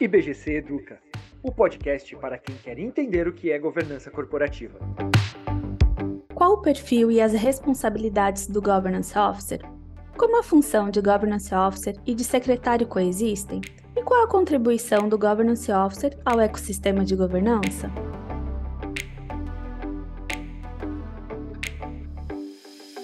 IBGC Educa, o podcast para quem quer entender o que é governança corporativa. Qual o perfil e as responsabilidades do Governance Officer? Como a função de Governance Officer e de secretário coexistem? E qual a contribuição do Governance Officer ao ecossistema de governança?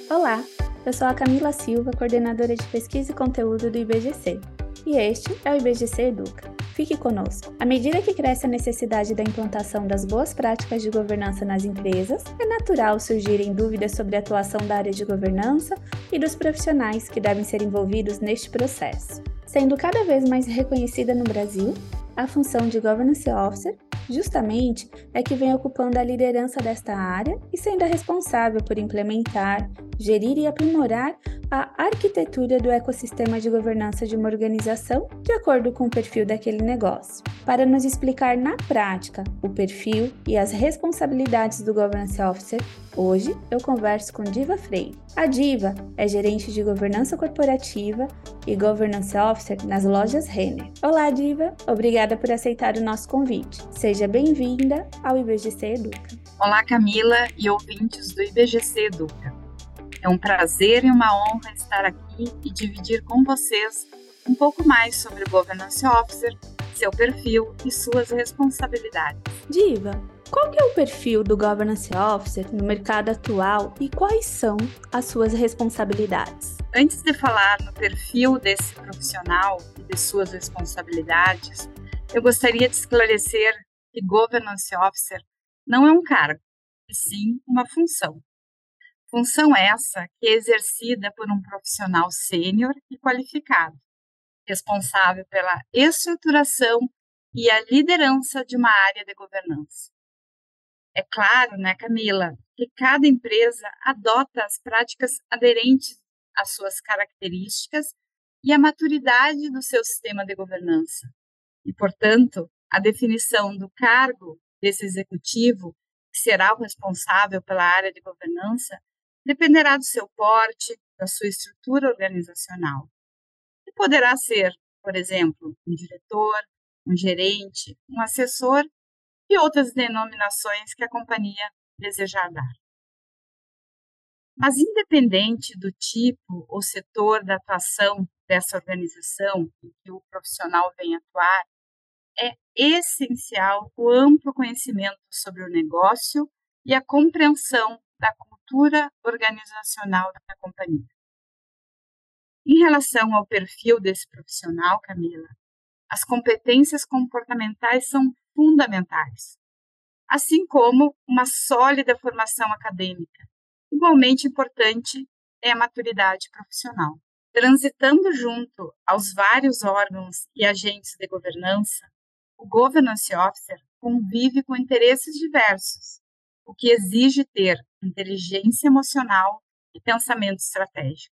Olá, eu sou a Camila Silva, coordenadora de pesquisa e conteúdo do IBGC, e este é o IBGC Educa Fique conosco. À medida que cresce a necessidade da implantação das boas práticas de governança nas empresas, é natural surgirem dúvidas sobre a atuação da área de governança e dos profissionais que devem ser envolvidos neste processo. Sendo cada vez mais reconhecida no Brasil, a função de Governance Officer justamente é que vem ocupando a liderança desta área e sendo a responsável por implementar, gerir e aprimorar a arquitetura do ecossistema de governança de uma organização de acordo com o perfil daquele negócio. Para nos explicar na prática o perfil e as responsabilidades do Governance Officer, hoje eu converso com Diva Freire. A Diva é gerente de governança corporativa e Governance Officer nas lojas Renner. Olá, Diva! Obrigada por aceitar o nosso convite. Seja bem-vinda ao IBGC Educa. Olá, Camila e ouvintes do IBGC Educa. É um prazer e uma honra estar aqui e dividir com vocês um pouco mais sobre o Governance Officer, seu perfil e suas responsabilidades. Diva, qual é o perfil do Governance Officer no mercado atual e quais são as suas responsabilidades? Antes de falar no perfil desse profissional e de suas responsabilidades, eu gostaria de esclarecer que Governance Officer não é um cargo, e sim uma função. Função essa que é exercida por um profissional sênior e qualificado, responsável pela estruturação e a liderança de uma área de governança. É claro, né, Camila, que cada empresa adota as práticas aderentes às suas características e à maturidade do seu sistema de governança. E, portanto, a definição do cargo desse executivo, que será o responsável pela área de governança, dependerá do seu porte, da sua estrutura organizacional. E poderá ser, por exemplo, um diretor, um gerente, um assessor e outras denominações que a companhia desejar dar. Mas, independente do tipo ou setor da atuação dessa organização em que o profissional vem atuar, é essencial o amplo conhecimento sobre o negócio e a compreensão da cultura organizacional da companhia. Em relação ao perfil desse profissional, Camila, as competências comportamentais são fundamentais, assim como uma sólida formação acadêmica. Igualmente importante é a maturidade profissional. Transitando junto aos vários órgãos e agentes de governança, o Governance Officer convive com interesses diversos, o que exige ter inteligência emocional e pensamento estratégico.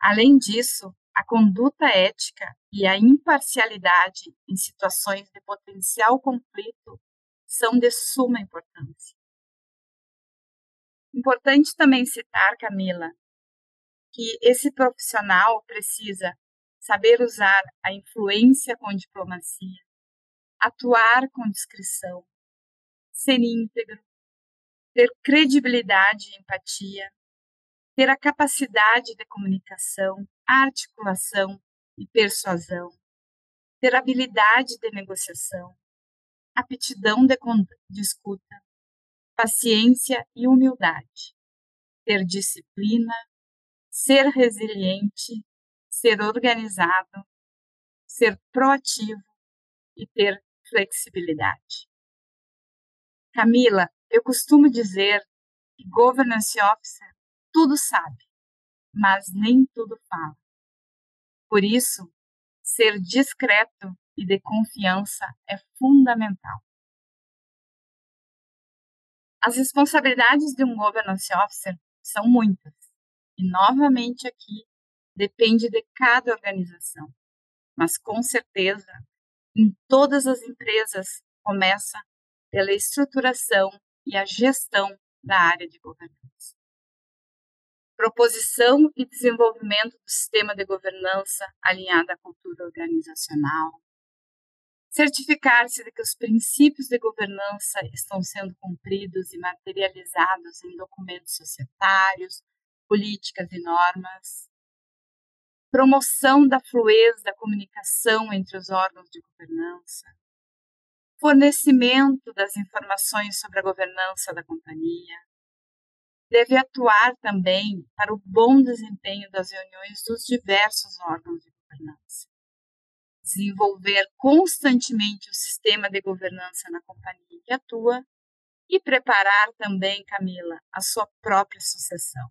Além disso, a conduta ética e a imparcialidade em situações de potencial conflito são de suma importância. Importante também citar, Camila, que esse profissional precisa saber usar a influência com diplomacia, atuar com discrição, ser íntegro, ter credibilidade e empatia, ter a capacidade de comunicação, articulação e persuasão, ter habilidade de negociação, aptidão de, de escuta, paciência e humildade, ter disciplina, ser resiliente, ser organizado, ser proativo e ter flexibilidade. Camila, eu costumo dizer que governance officer tudo sabe, mas nem tudo fala. Por isso, ser discreto e de confiança é fundamental. As responsabilidades de um governance officer são muitas, e novamente aqui depende de cada organização. Mas com certeza, em todas as empresas começa pela estruturação e a gestão da área de governança. Proposição e desenvolvimento do sistema de governança alinhado à cultura organizacional, certificar-se de que os princípios de governança estão sendo cumpridos e materializados em documentos societários, políticas e normas, promoção da fluidez da comunicação entre os órgãos de governança, fornecimento das informações sobre a governança da companhia, deve atuar também para o bom desempenho das reuniões dos diversos órgãos de governança desenvolver constantemente o sistema de governança na companhia que atua e preparar também, Camila, a sua própria sucessão.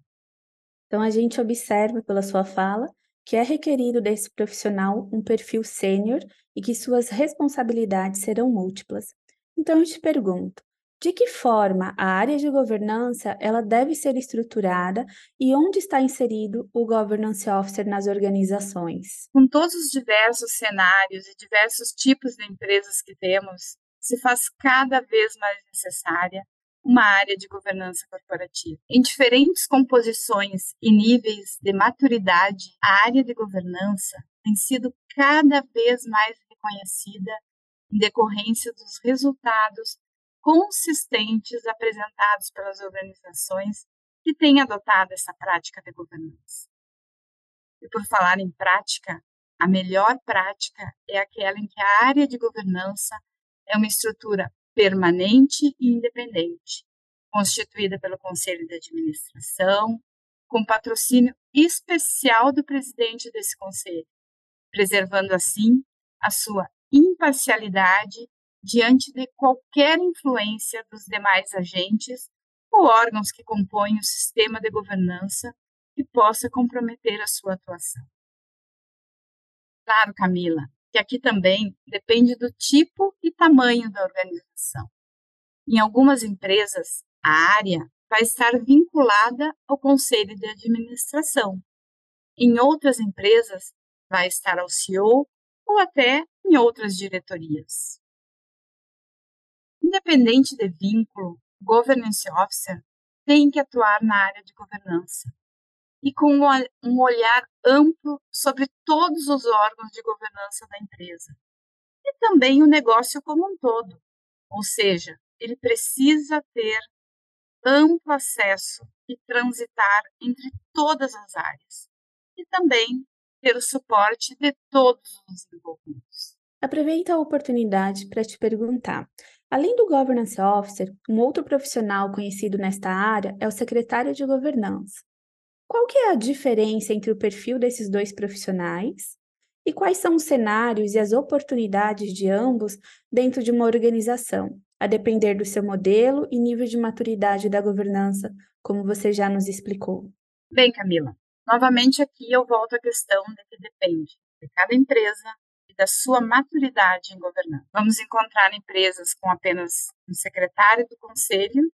Então, a gente observa pela sua fala que é requerido desse profissional um perfil sênior e que suas responsabilidades serão múltiplas. Então, eu te pergunto, de que forma a área de governança ela deve ser estruturada e onde está inserido o governance officer nas organizações? Com todos os diversos cenários e diversos tipos de empresas que temos, se faz cada vez mais necessária uma área de governança corporativa. Em diferentes composições e níveis de maturidade, a área de governança tem sido cada vez mais reconhecida em decorrência dos resultados consistentes apresentados pelas organizações que têm adotado essa prática de governança. E por falar em prática, a melhor prática é aquela em que a área de governança é uma estrutura permanente e independente, constituída pelo Conselho de Administração, com patrocínio especial do presidente desse conselho, preservando assim a sua imparcialidade diante de qualquer influência dos demais agentes ou órgãos que compõem o sistema de governança que possa comprometer a sua atuação. Claro, Camila, que aqui também depende do tipo e tamanho da organização. Em algumas empresas, a área vai estar vinculada ao conselho de administração. Em outras empresas, vai estar ao CEO ou até em outras diretorias. Independente de vínculo, Governance Officer tem que atuar na área de governança e com um olhar amplo sobre todos os órgãos de governança da empresa e também o negócio como um todo. Ou seja, ele precisa ter amplo acesso e transitar entre todas as áreas e também ter o suporte de todos os envolvidos. Aproveito a oportunidade para te perguntar: além do Governance Officer, um outro profissional conhecido nesta área é o secretário de governança. Qual que é a diferença entre o perfil desses dois profissionais? E quais são os cenários e as oportunidades de ambos dentro de uma organização, a depender do seu modelo e nível de maturidade da governança, como você já nos explicou? Bem, Camila, novamente aqui eu volto à questão de que depende de cada empresa, e da sua maturidade em governar. Vamos encontrar empresas com apenas um secretário do conselho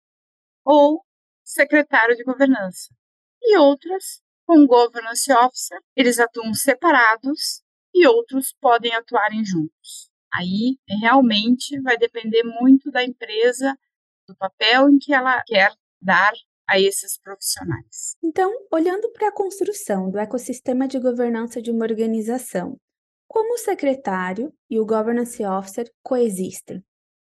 ou secretário de governança, e outras com governance officer, eles atuam separados e outros podem atuar juntos. Aí realmente vai depender muito da empresa, do papel em que ela quer dar a esses profissionais. Então, olhando para a construção do ecossistema de governança de uma organização, como o secretário e o governance officer coexistem?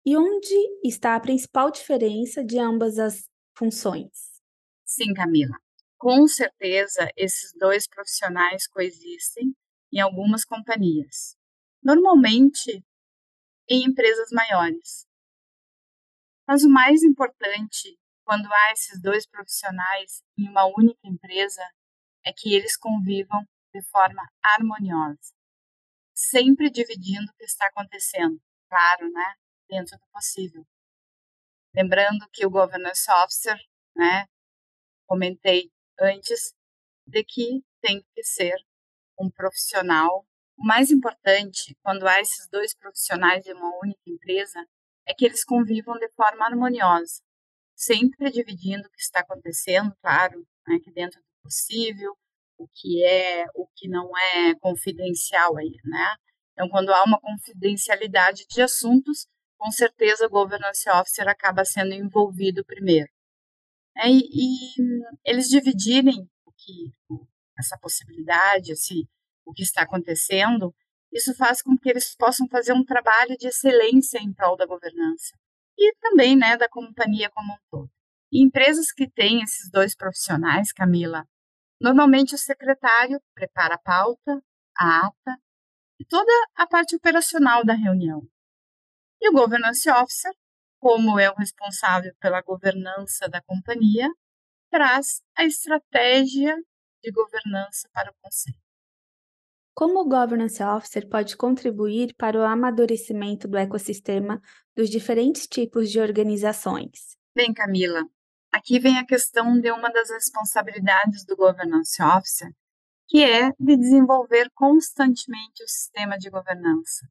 E onde está a principal diferença de ambas as funções? Sim, Camila. Com certeza, esses dois profissionais coexistem em algumas companhias, normalmente em empresas maiores. Mas o mais importante quando há esses dois profissionais em uma única empresa é que eles convivam de forma harmoniosa sempre dividindo o que está acontecendo, claro, né, dentro do possível. Lembrando que o governance officer, né, comentei antes, de que tem que ser um profissional. O mais importante, quando há esses dois profissionais em uma única empresa, é que eles convivam de forma harmoniosa, sempre dividindo o que está acontecendo, claro, né, que dentro do possível, o que é, o que não é confidencial aí, né? Então, quando há uma confidencialidade de assuntos, com certeza o governance officer acaba sendo envolvido primeiro. É, e, e eles dividirem o que essa possibilidade, esse, o que está acontecendo, isso faz com que eles possam fazer um trabalho de excelência em prol da governança e também né, da companhia como um todo. E empresas que têm esses dois profissionais, Camila, normalmente o secretário prepara a pauta, a ata e toda a parte operacional da reunião. E o governance officer, como é o responsável pela governança da companhia, traz a estratégia de governança para o conselho. Como o Governance Officer pode contribuir para o amadurecimento do ecossistema dos diferentes tipos de organizações? Bem, Camila, aqui vem a questão de uma das responsabilidades do Governance Officer, que é de desenvolver constantemente o sistema de governança,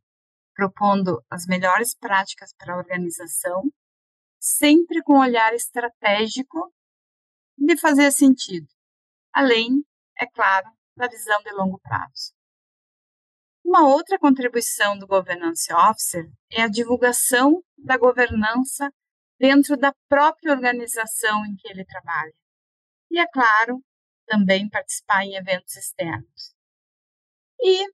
propondo as melhores práticas para a organização, sempre com um olhar estratégico de fazer sentido, além, é claro, da visão de longo prazo. Uma outra contribuição do Governance Officer é a divulgação da governança dentro da própria organização em que ele trabalha. E, é claro, também participar em eventos externos. E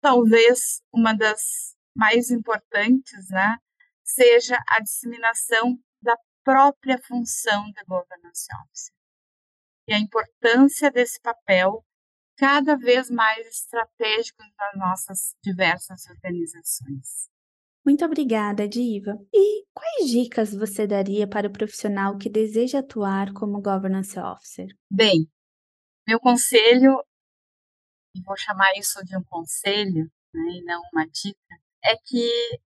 talvez uma das mais importantes né, seja a disseminação da própria função da Governance Officer e a importância desse papel cada vez mais estratégicos nas nossas diversas organizações. Muito obrigada, Diva. E quais dicas você daria para o profissional que deseja atuar como Governance Officer? Bem, meu conselho, e vou chamar isso de um conselho, né, e não uma dica, é que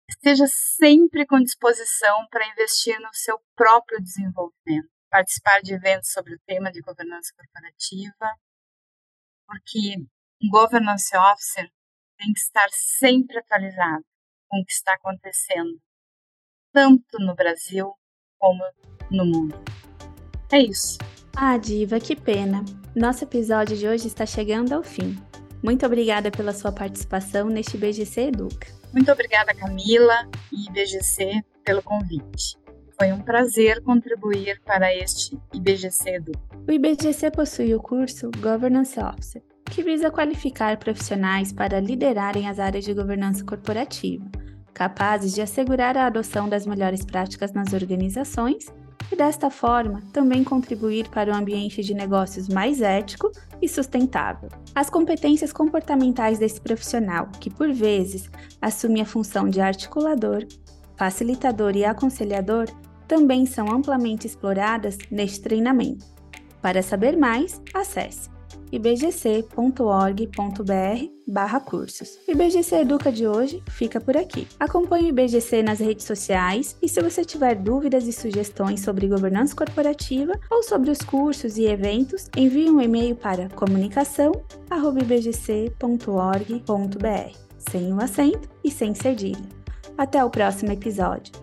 esteja sempre com disposição para investir no seu próprio desenvolvimento, participar de eventos sobre o tema de governança corporativa, porque um governance officer tem que estar sempre atualizado com o que está acontecendo, tanto no Brasil como no mundo. É isso. Ah, Diva, que pena. Nosso episódio de hoje está chegando ao fim. Muito obrigada pela sua participação neste BGC Educa. Muito obrigada, Camila e IBGC, pelo convite. Foi um prazer contribuir para este IBGC Edu. O IBGC possui o curso Governance Officer, que visa qualificar profissionais para liderarem as áreas de governança corporativa, capazes de assegurar a adoção das melhores práticas nas organizações e, desta forma, também contribuir para um ambiente de negócios mais ético e sustentável. As competências comportamentais desse profissional, que por vezes assume a função de articulador, facilitador e aconselhador, também são amplamente exploradas neste treinamento. Para saber mais, acesse ibgc.org.br cursos. O IBGC Educa de hoje fica por aqui. Acompanhe o IBGC nas redes sociais e se você tiver dúvidas e sugestões sobre governança corporativa ou sobre os cursos e eventos, envie um e-mail para comunicação@ibgc.org.br, sem o acento e sem cedilha. Até o próximo episódio.